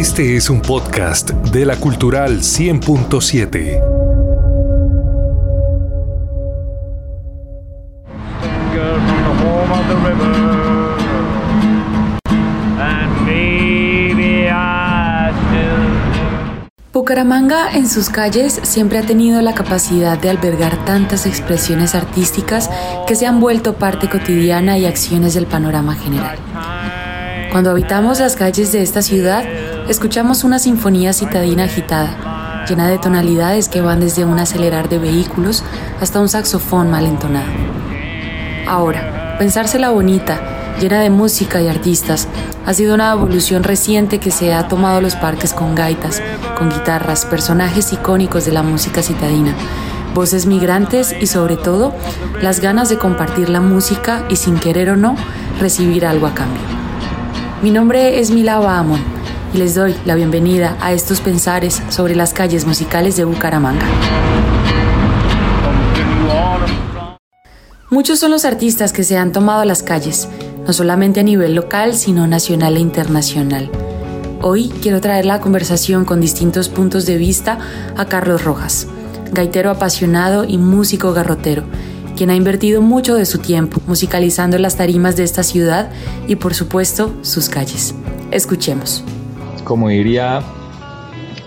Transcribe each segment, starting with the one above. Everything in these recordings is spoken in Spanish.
Este es un podcast de la Cultural 100.7. Bucaramanga en sus calles siempre ha tenido la capacidad de albergar tantas expresiones artísticas que se han vuelto parte cotidiana y acciones del panorama general. Cuando habitamos las calles de esta ciudad, escuchamos una sinfonía citadina agitada, llena de tonalidades que van desde un acelerar de vehículos hasta un saxofón mal entonado. Ahora, pensársela bonita, llena de música y artistas, ha sido una evolución reciente que se ha tomado los parques con gaitas, con guitarras, personajes icónicos de la música citadina, voces migrantes y sobre todo las ganas de compartir la música y sin querer o no recibir algo a cambio. Mi nombre es Mila Bahamon y les doy la bienvenida a estos pensares sobre las calles musicales de Bucaramanga. Muchos son los artistas que se han tomado las calles, no solamente a nivel local, sino nacional e internacional. Hoy quiero traer la conversación con distintos puntos de vista a Carlos Rojas, gaitero apasionado y músico garrotero, quien ha invertido mucho de su tiempo musicalizando las tarimas de esta ciudad y por supuesto sus calles. Escuchemos. Como diría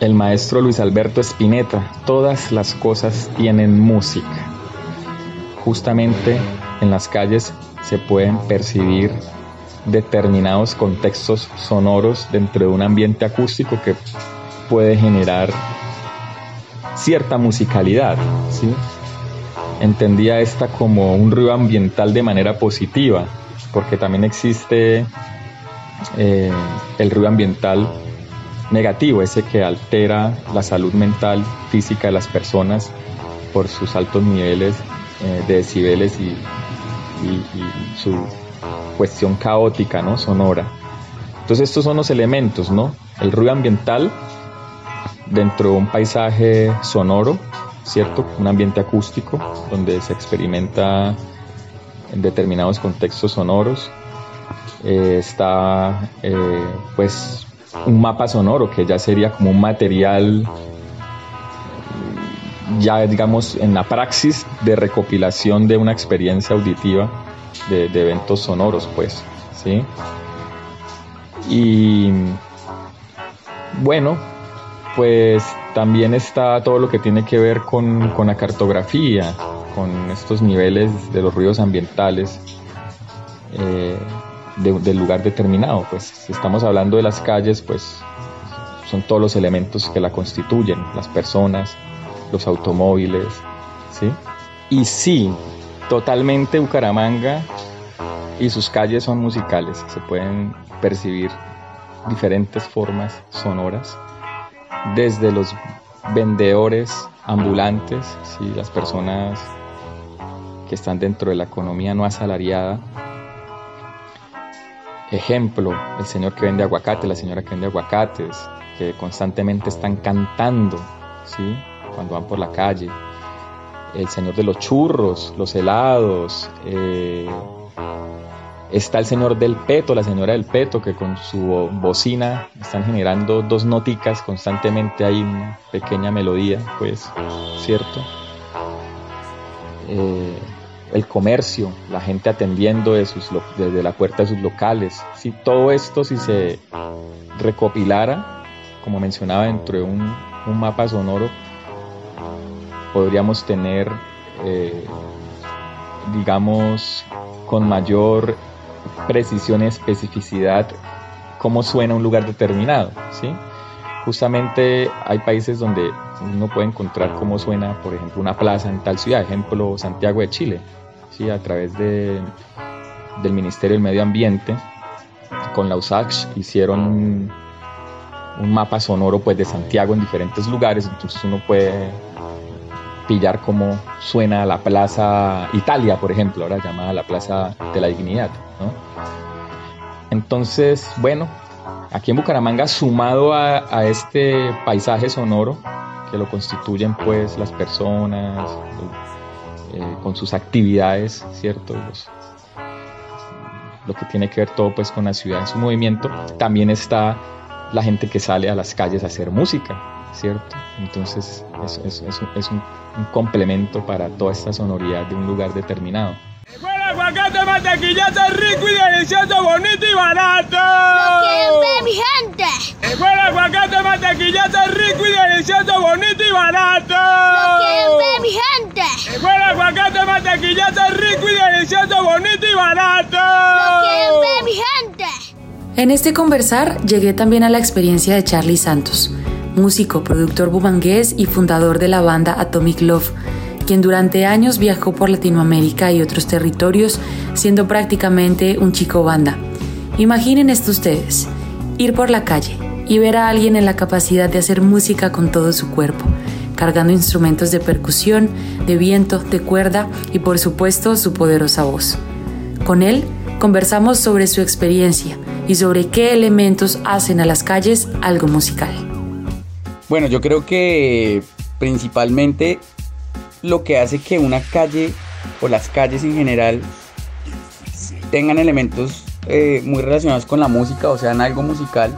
el maestro Luis Alberto Spinetta, todas las cosas tienen música. Justamente en las calles se pueden percibir determinados contextos sonoros dentro de un ambiente acústico que puede generar cierta musicalidad. ¿sí? entendía esta como un ruido ambiental de manera positiva, porque también existe eh, el ruido ambiental negativo, ese que altera la salud mental, física de las personas por sus altos niveles eh, de decibeles y, su cuestión caótica, ¿no? Sonora. Entonces estos son los elementos, ¿no? El ruido ambiental dentro de un paisaje sonoro, ¿cierto? Un ambiente acústico donde se experimenta en determinados contextos sonoros. Eh, está eh, pues un mapa sonoro que ya sería como un material ya digamos en la praxis de recopilación de una experiencia auditiva de, eventos sonoros pues sí y bueno pues también está todo lo que tiene que ver con, la cartografía, con estos niveles de los ruidos ambientales eh, del lugar determinado. Pues si estamos hablando de las calles, pues son todos los elementos que la constituyen, las personas, los automóviles, ¿sí? Y sí, totalmente Bucaramanga y sus calles son musicales, se pueden percibir diferentes formas sonoras desde los vendedores ambulantes, ¿sí? las personas que están dentro de la economía no asalariada. Ejemplo, el señor que vende aguacate, la señora que vende aguacates, que constantemente están cantando, ¿sí? Cuando van por la calle. El señor de los churros, los helados, eh, Está el señor del peto, la señora del peto, que con su bocina están generando dos noticas constantemente, hay una pequeña melodía, pues, ¿cierto? Eh, el comercio, la gente atendiendo desde la puerta de sus locales. Si todo esto, si se recopilara, como mencionaba, dentro de un, mapa sonoro, podríamos tener, eh, digamos, con mayor precisión y especificidad cómo suena un lugar determinado, ¿sí? Justamente hay países donde uno puede encontrar cómo suena, por ejemplo, una plaza en tal ciudad, ejemplo Santiago de Chile, ¿sí? A través de, del Ministerio del Medio Ambiente, con la USACH hicieron un, mapa sonoro pues de Santiago en diferentes lugares, entonces uno puede pillar cómo suena la Plaza Italia, por ejemplo, ahora llamada la Plaza de la Dignidad. Entonces, bueno, aquí en Bucaramanga, sumado a, este paisaje sonoro, que lo constituyen pues las personas, eh, con sus actividades, ¿cierto? lo que tiene que ver todo pues con la ciudad en su movimiento, también está la gente que sale a las calles a hacer música, ¿cierto? Entonces es, es, un, complemento para toda esta sonoridad de un lugar determinado. ¡El aguacate mantequillazo rico y delicioso, bonito y barato! ¡Lo quieren ver, mi gente! ¡El aguacate mantequillazo rico y delicioso, bonito y barato! ¡Lo quieren ver, mi gente! ¡El aguacate mantequillazo rico y delicioso, bonito y barato! ¡Lo quieren ver, mi gente! En este conversar llegué también a la experiencia de Charlie Santos, músico, productor bumangués y fundador de la banda Atomic Love, quien durante años viajó por Latinoamérica y otros territorios siendo prácticamente un chico banda. Imaginen esto ustedes, ir por la calle y ver a alguien en la capacidad de hacer música con todo su cuerpo, cargando instrumentos de percusión, de viento, de cuerda y por supuesto su poderosa voz. Con él conversamos sobre su experiencia y sobre qué elementos hacen a las calles algo musical. Bueno, yo creo que principalmente lo que hace que una calle o las calles en general tengan elementos eh, muy relacionados con la música, o sea, en algo musical,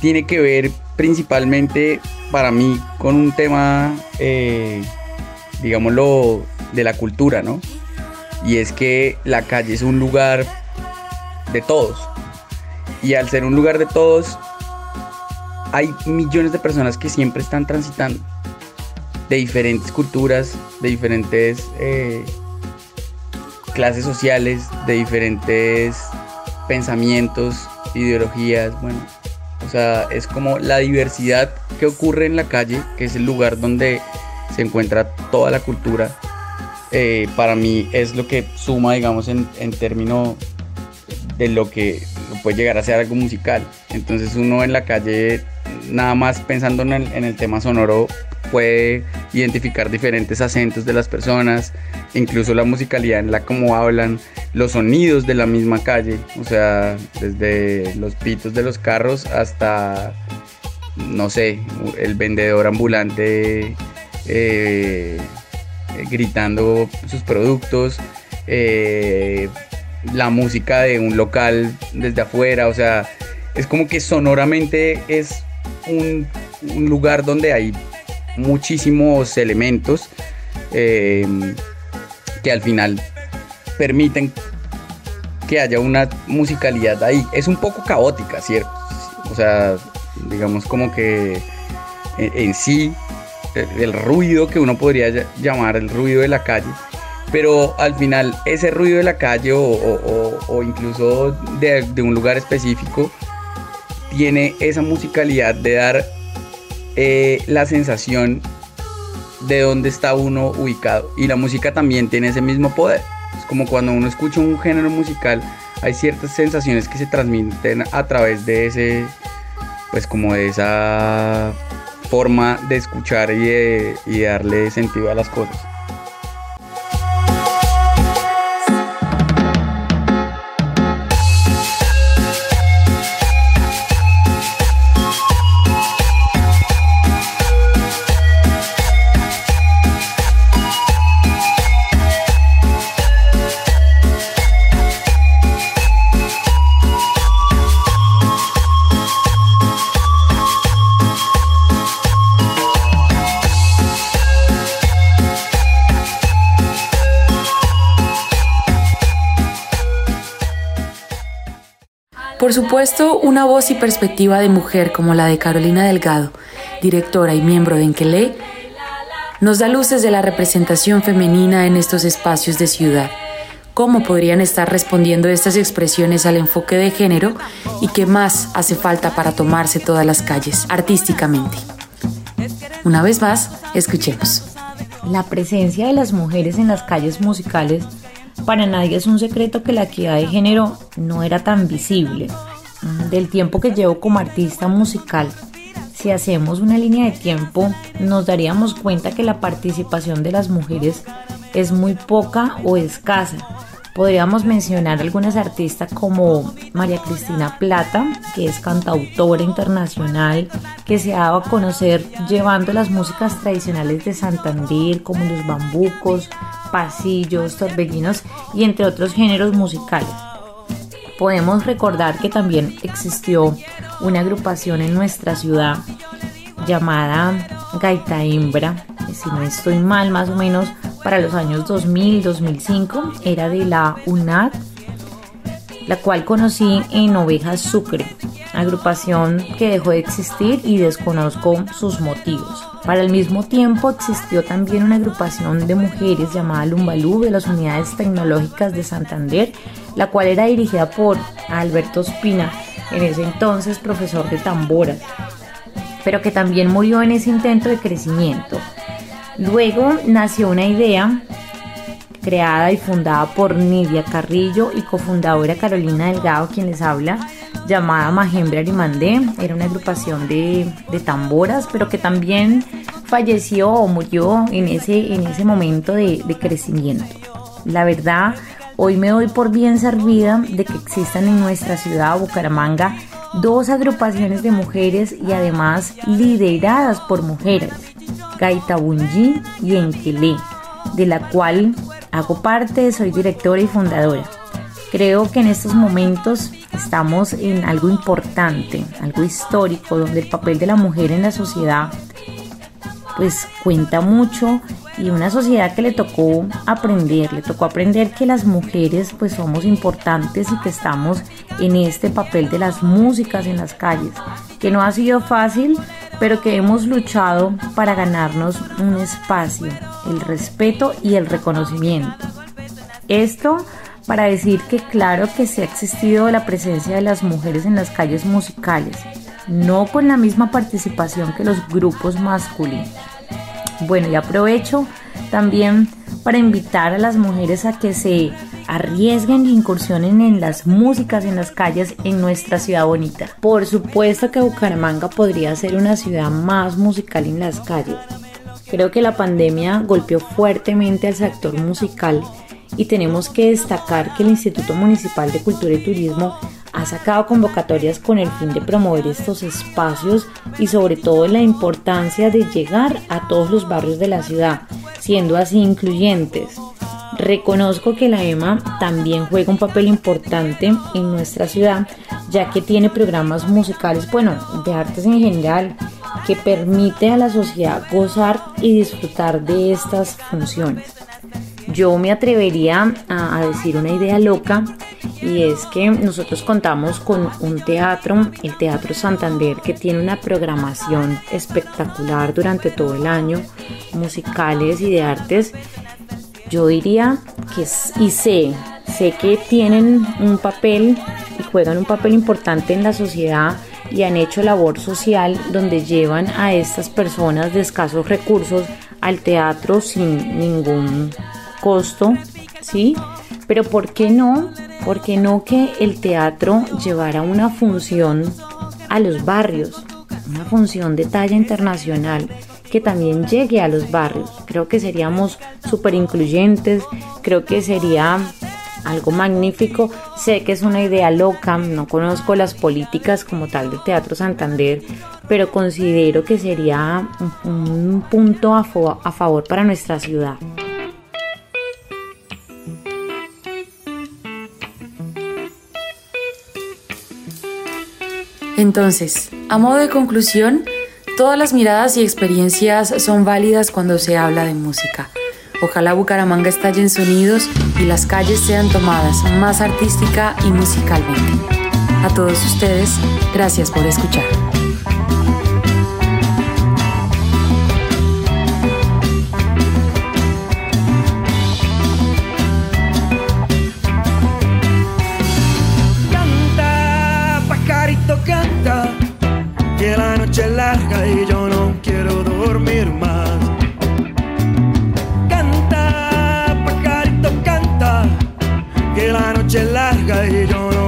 tiene que ver principalmente para mí con un tema, eh, digámoslo, de la cultura, ¿no? Y es que la calle es un lugar de todos. Y al ser un lugar de todos, hay millones de personas que siempre están transitando de diferentes culturas, de diferentes eh, clases sociales, de diferentes pensamientos, ideologías, bueno, o sea, es como la diversidad que ocurre en la calle, que es el lugar donde se encuentra toda la cultura, eh, para mí es lo que suma, digamos, en, en términos de lo que puede llegar a ser algo musical. Entonces uno en la calle, nada más pensando en el, en el tema sonoro, puede identificar diferentes acentos de las personas, incluso la musicalidad en la como hablan, los sonidos de la misma calle, o sea, desde los pitos de los carros hasta, no sé, el vendedor ambulante eh, gritando sus productos, eh, la música de un local desde afuera, o sea, es como que sonoramente es un lugar donde hay muchísimos elementos eh, que al final permiten que haya una musicalidad ahí. Es un poco caótica, ¿cierto? O sea, digamos como que en, sí el ruido que uno podría llamar el ruido de la calle, pero al final ese ruido de la calle o, incluso de, de, un lugar específico tiene esa musicalidad de dar eh, la sensación de dónde está uno ubicado. Y la música también tiene ese mismo poder. Es como cuando uno escucha un género musical, hay ciertas sensaciones que se transmiten a través de ese, pues como de esa forma de escuchar y, y darle sentido a las cosas. Por supuesto, una voz y perspectiva de mujer como la de Carolina Delgado, directora y miembro de Enquelé, nos da luces de la representación femenina en estos espacios de ciudad. ¿Cómo podrían estar respondiendo estas expresiones al enfoque de género y qué más hace falta para tomarse todas las calles artísticamente? Una vez más, escuchemos. La presencia de las mujeres en las calles musicales para nadie es un secreto que la equidad de género no era tan visible. Del tiempo que llevo como artista musical, si hacemos una línea de tiempo, nos daríamos cuenta que la participación de las mujeres es muy poca o escasa. Podríamos mencionar algunas artistas como María Cristina Plata, que es cantautora internacional, que se ha dado a conocer llevando las músicas tradicionales de Santander, como los bambucos, pasillos, torbellinos y entre otros géneros musicales. Podemos recordar que también existió una agrupación en nuestra ciudad llamada Gaita Hembra, si no estoy mal, más o menos para los años 2000-2005, era de la UNAD, la cual conocí en Ovejas Sucre, agrupación que dejó de existir y desconozco sus motivos. Para el mismo tiempo existió también una agrupación de mujeres llamada Lumbalú de las Unidades Tecnológicas de Santander, la cual era dirigida por Alberto Espina, en ese entonces profesor de tamboras, pero que también murió en ese intento de crecimiento. Luego nació una idea creada y fundada por Nidia Carrillo y cofundadora Carolina Delgado, quien les habla, llamada Majembre Arimandé. Era una agrupación de, tamboras, pero que también falleció o murió en ese, en ese momento de, de crecimiento. La verdad, hoy me doy por bien servida de que existan en nuestra ciudad, Bucaramanga, dos agrupaciones de mujeres y además lideradas por mujeres, Gaitabunji y Enquilé, de la cual hago parte, soy directora y fundadora. Creo que en estos momentos estamos en algo importante, algo histórico, donde el papel de la mujer en la sociedad pues cuenta mucho y una sociedad que le tocó aprender, le tocó aprender que las mujeres pues somos importantes y que estamos en este papel de las músicas en las calles, que no ha sido fácil, pero que hemos luchado para ganarnos un espacio, el respeto y el reconocimiento. Esto para decir que claro que se ha existido la presencia de las mujeres en las calles musicales, no con la misma participación que los grupos masculinos. Bueno, y aprovecho también para invitar a las mujeres a que se arriesguen e incursionen en las músicas en las calles en nuestra ciudad bonita. Por supuesto que Bucaramanga podría ser una ciudad más musical en las calles. Creo que la pandemia golpeó fuertemente al sector musical y tenemos que destacar que el Instituto Municipal de Cultura y Turismo ha sacado convocatorias con el fin de promover estos espacios y sobre todo la importancia de llegar a todos los barrios de la ciudad, siendo así incluyentes. Reconozco que la EMA también juega un papel importante en nuestra ciudad, ya que tiene programas musicales, bueno, de artes en general, que permite a la sociedad gozar y disfrutar de estas funciones. Yo me atrevería a, decir una idea loca y es que nosotros contamos con un teatro, el Teatro Santander, que tiene una programación espectacular durante todo el año, musicales y de artes. Yo diría que, y sé, sé que tienen un papel y juegan un papel importante en la sociedad y han hecho labor social donde llevan a estas personas de escasos recursos al teatro sin ningún costo, ¿sí? Pero ¿por qué no? ¿Por qué no que el teatro llevara una función a los barrios? Una función de talla internacional que también llegue a los barrios. Creo que seríamos súper incluyentes, creo que sería algo magnífico. Sé que es una idea loca, no conozco las políticas como tal del Teatro Santander, pero considero que sería un, punto a favor para nuestra ciudad. Entonces, a modo de conclusión, todas las miradas y experiencias son válidas cuando se habla de música. Ojalá Bucaramanga estalle en sonidos y las calles sean tomadas más artística y musicalmente. A todos ustedes, gracias por escuchar. Que la noche es larga y yo no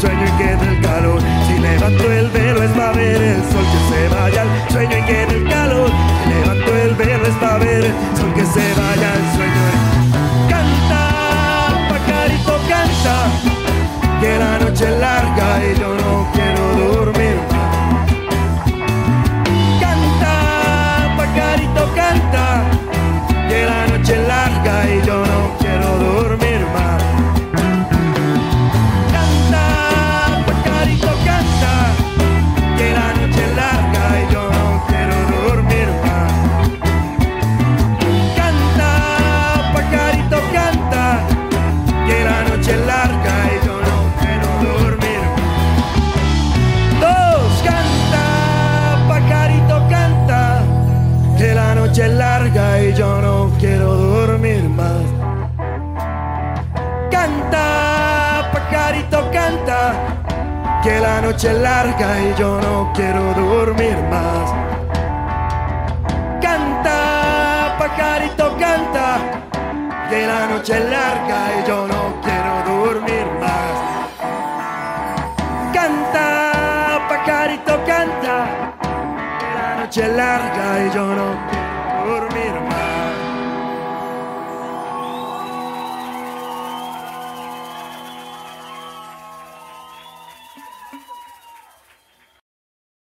sueño y queda el calor. Si levanto el velo es para ver el sol que se vaya que la noche es larga y yo no quiero dormir más. Canta, pajarito, canta, que la noche es larga y yo no quiero dormir más. Canta, pajarito, canta, que la noche es larga y yo no quiero más.